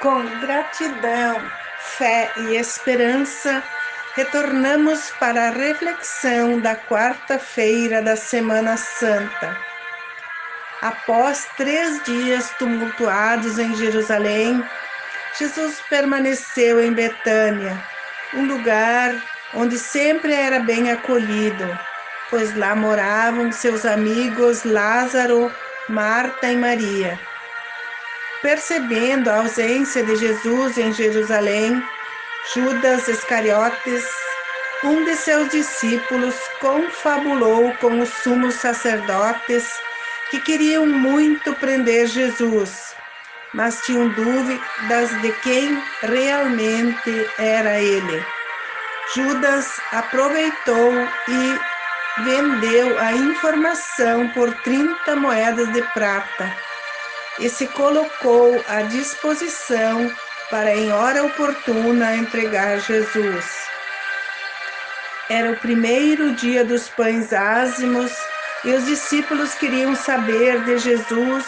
Com gratidão, fé e esperança, retornamos para a reflexão da quarta-feira da Semana Santa. Após três dias tumultuados em Jerusalém, Jesus permaneceu em Betânia, um lugar onde sempre era bem acolhido, pois lá moravam seus amigos Lázaro, Marta e Maria. Percebendo a ausência de Jesus em Jerusalém, Judas Iscariotes, um de seus discípulos, confabulou com os sumos sacerdotes que queriam muito prender Jesus, mas tinham dúvidas de quem realmente era ele. Judas aproveitou e vendeu a informação por 30 moedas de prata e se colocou à disposição para, em hora oportuna, entregar Jesus. Era o primeiro dia dos pães ázimos e os discípulos queriam saber de Jesus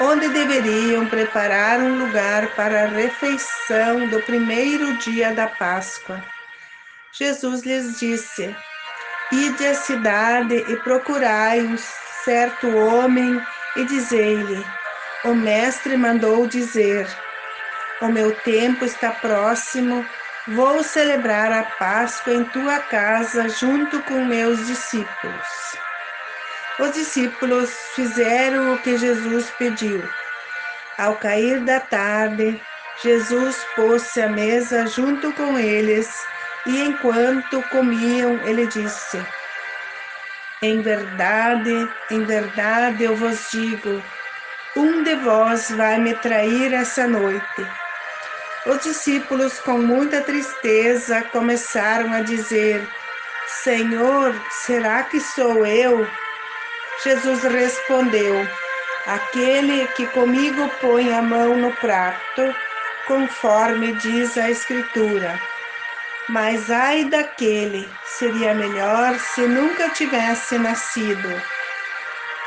onde deveriam preparar um lugar para a refeição do primeiro dia da Páscoa. Jesus lhes disse: Ide à cidade e procurai um certo homem e dizei-lhe: o mestre mandou dizer: O meu tempo está próximo, vou celebrar a Páscoa em tua casa junto com meus discípulos. Os discípulos fizeram o que Jesus pediu. Ao cair da tarde, Jesus pôs-se à mesa junto com eles e, enquanto comiam, ele disse: Em verdade, em verdade eu vos digo, um de vós vai me trair essa noite. Os discípulos, com muita tristeza, começaram a dizer: Senhor, será que sou eu? Jesus respondeu: Aquele que comigo põe a mão no prato, conforme diz a Escritura. Mas ai daquele, seria melhor se nunca tivesse nascido.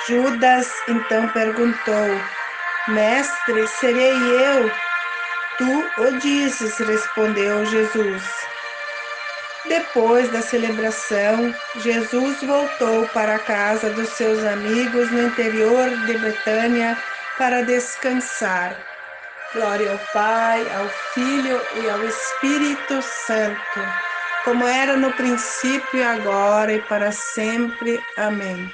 Judas então perguntou: Mestre, serei eu? Tu o dizes, respondeu Jesus. Depois da celebração, Jesus voltou para a casa dos seus amigos no interior de Betânia para descansar. Glória ao Pai, ao Filho e ao Espírito Santo, como era no princípio, agora e para sempre. Amém.